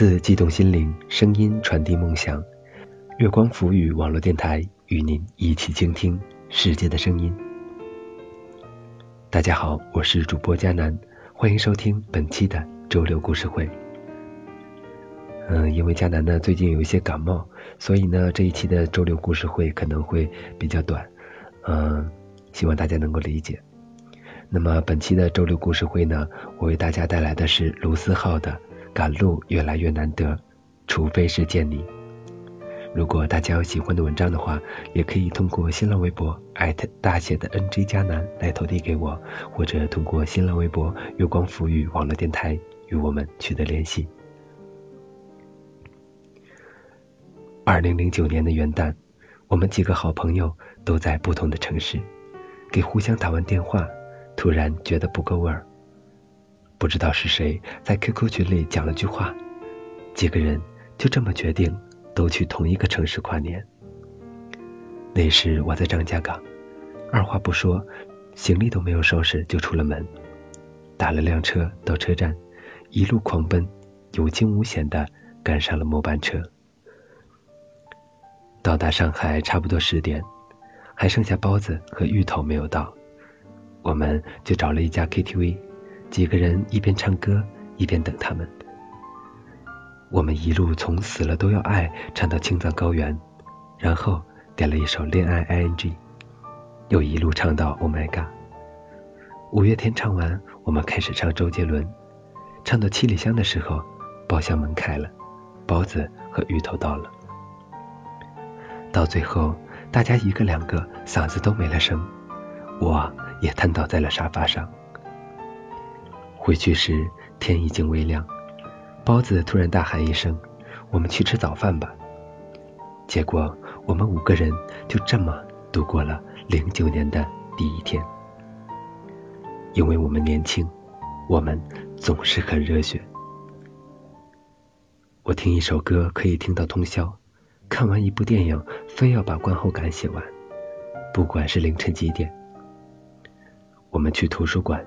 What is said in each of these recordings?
字悸动心灵，声音传递梦想。月光浮语网络电台与您一起倾听世界的声音。大家好，我是主播佳楠，欢迎收听本期的周六故事会。嗯，因为佳楠呢最近有一些感冒，所以呢这一期的周六故事会可能会比较短，嗯，希望大家能够理解。那么本期的周六故事会呢，我为大家带来的是卢思浩的。赶路越来越难得，除非是见你。如果大家有喜欢的文章的话，也可以通过新浪微博艾特大写的 NG 加南来投递给我，或者通过新浪微博月光浮语网络电台与我们取得联系。二零零九年的元旦，我们几个好朋友都在不同的城市，给互相打完电话，突然觉得不够味儿。不知道是谁在 QQ 群里讲了句话，几个人就这么决定都去同一个城市跨年。那时我在张家港，二话不说，行李都没有收拾就出了门，打了辆车到车站，一路狂奔，有惊无险的赶上了末班车。到达上海差不多十点，还剩下包子和芋头没有到，我们就找了一家 KTV。几个人一边唱歌一边等他们。我们一路从死了都要爱唱到青藏高原，然后点了一首恋爱 ing，又一路唱到 Oh my god。五月天唱完，我们开始唱周杰伦，唱到七里香的时候，包厢门开了，包子和芋头到了。到最后，大家一个两个嗓子都没了声，我也瘫倒在了沙发上。回去时天已经微亮，包子突然大喊一声：“我们去吃早饭吧！”结果我们五个人就这么度过了零九年的第一天。因为我们年轻，我们总是很热血。我听一首歌可以听到通宵，看完一部电影非要把观后感写完，不管是凌晨几点。我们去图书馆。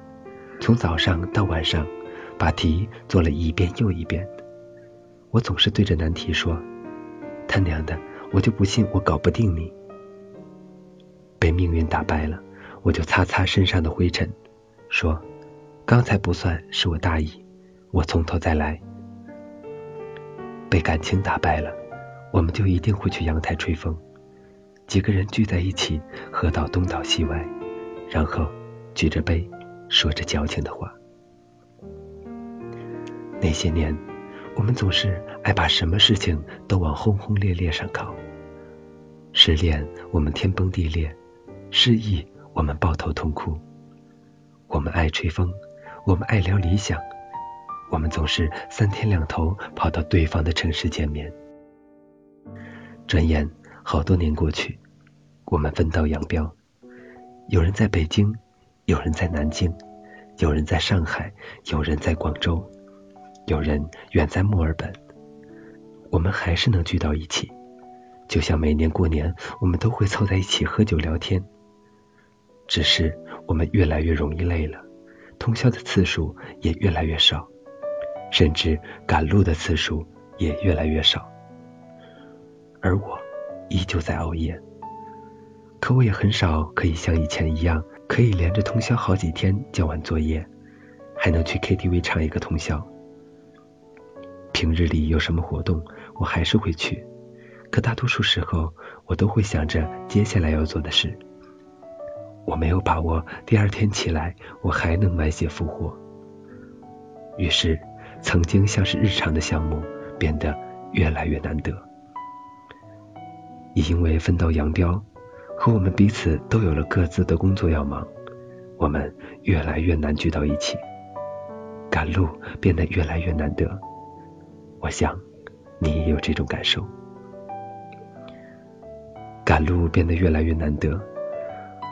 从早上到晚上，把题做了一遍又一遍。我总是对着难题说：“他娘的，我就不信我搞不定你。”被命运打败了，我就擦擦身上的灰尘，说：“刚才不算是我大意，我从头再来。”被感情打败了，我们就一定会去阳台吹风，几个人聚在一起，喝到东倒西歪，然后举着杯。说着矫情的话。那些年，我们总是爱把什么事情都往轰轰烈烈上靠。失恋，我们天崩地裂；失意，我们抱头痛哭。我们爱吹风，我们爱聊理想，我们总是三天两头跑到对方的城市见面。转眼好多年过去，我们分道扬镳，有人在北京。有人在南京，有人在上海，有人在广州，有人远在墨尔本。我们还是能聚到一起，就像每年过年，我们都会凑在一起喝酒聊天。只是我们越来越容易累了，通宵的次数也越来越少，甚至赶路的次数也越来越少。而我依旧在熬夜，可我也很少可以像以前一样。可以连着通宵好几天交完作业，还能去 KTV 唱一个通宵。平日里有什么活动，我还是会去，可大多数时候我都会想着接下来要做的事。我没有把握第二天起来我还能满血复活，于是曾经像是日常的项目变得越来越难得。也因为分道扬镳。和我们彼此都有了各自的工作要忙，我们越来越难聚到一起，赶路变得越来越难得。我想你也有这种感受，赶路变得越来越难得，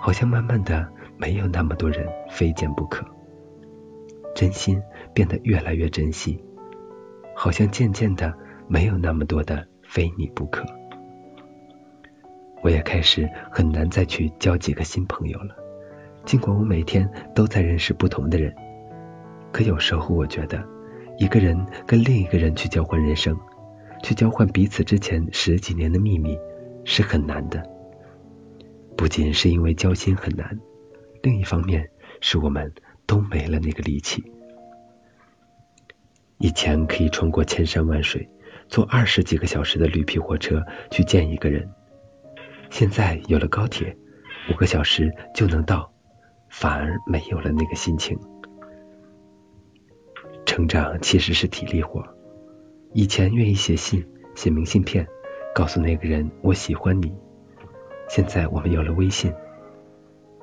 好像慢慢的没有那么多人非见不可，真心变得越来越珍惜，好像渐渐的没有那么多的非你不可。我也开始很难再去交几个新朋友了，尽管我每天都在认识不同的人，可有时候我觉得，一个人跟另一个人去交换人生，去交换彼此之前十几年的秘密，是很难的。不仅是因为交心很难，另一方面是我们都没了那个力气。以前可以穿过千山万水，坐二十几个小时的绿皮火车去见一个人，现在有了高铁，五个小时就能到，反而没有了那个心情。成长其实是体力活，以前愿意写信、写明信片，告诉那个人我喜欢你。现在我们有了微信，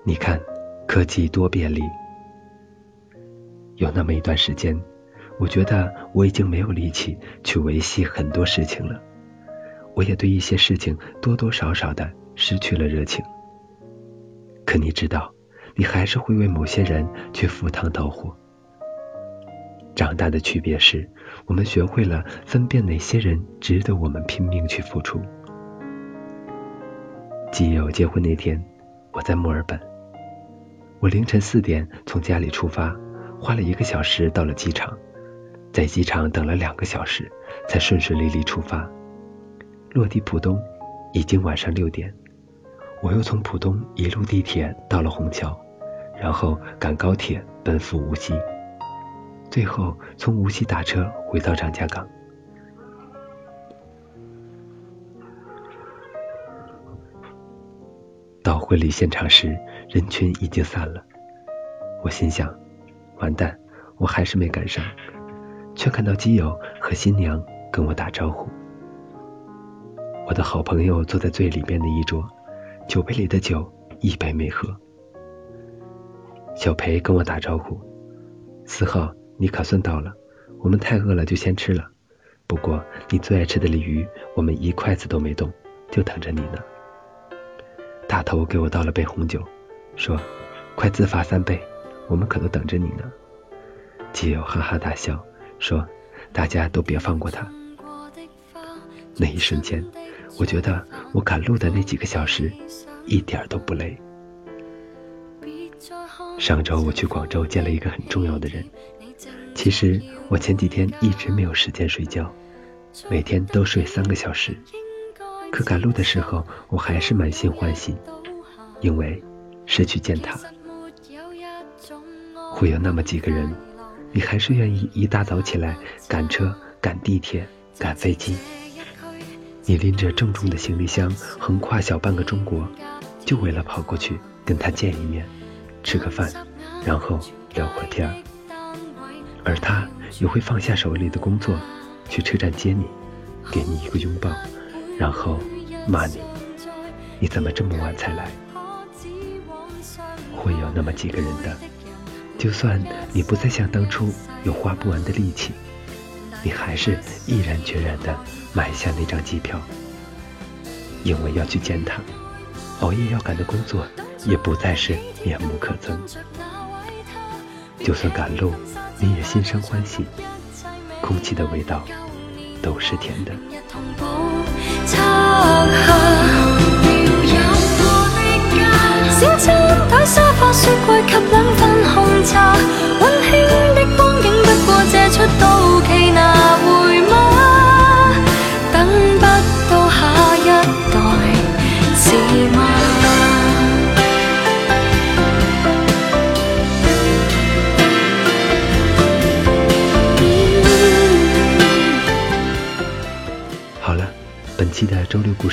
你看科技多便利。有那么一段时间，我觉得我已经没有力气去维系很多事情了，我也对一些事情多多少少的失去了热情。可你知道，你还是会为某些人去赴汤蹈火。长大的区别是，我们学会了分辨哪些人值得我们拼命去付出。基友结婚那天，我在墨尔本。我凌晨四点从家里出发，花了一个小时到了机场，在机场等了两个小时，才顺顺利利出发。落地浦东已经晚上六点，我又从浦东一路地铁到了虹桥，然后赶高铁奔赴无锡。最后从无锡打车回到张家港。到婚礼现场时，人群已经散了。我心想：完蛋，我还是没赶上。却看到基友和新娘跟我打招呼。我的好朋友坐在最里边的一桌，酒杯里的酒一杯没喝。小裴跟我打招呼：“四号。”你可算到了，我们太饿了就先吃了。不过你最爱吃的鲤鱼，我们一筷子都没动，就等着你呢。大头给我倒了杯红酒，说：“快自罚三杯，我们可都等着你呢。”基友哈哈大笑，说：“大家都别放过他。”那一瞬间，我觉得我赶路的那几个小时一点都不累。上周我去广州见了一个很重要的人。其实我前几天一直没有时间睡觉，每天都睡三个小时。可赶路的时候，我还是满心欢喜，因为是去见他。会有那么几个人，你还是愿意一大早起来赶车、赶地铁、赶飞机。你拎着重重的行李箱，横跨小半个中国，就为了跑过去跟他见一面，吃个饭，然后聊会儿天。而他也会放下手里的工作，去车站接你，给你一个拥抱，然后骂你：“你怎么这么晚才来？”会有那么几个人的，就算你不再像当初有花不完的力气，你还是毅然决然地买下那张机票，因为要去见他，熬夜要赶的工作也不再是面目可憎。就算赶路。你也心生欢喜，空气的味道都是甜的。期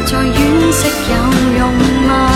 又再惋惜有用吗？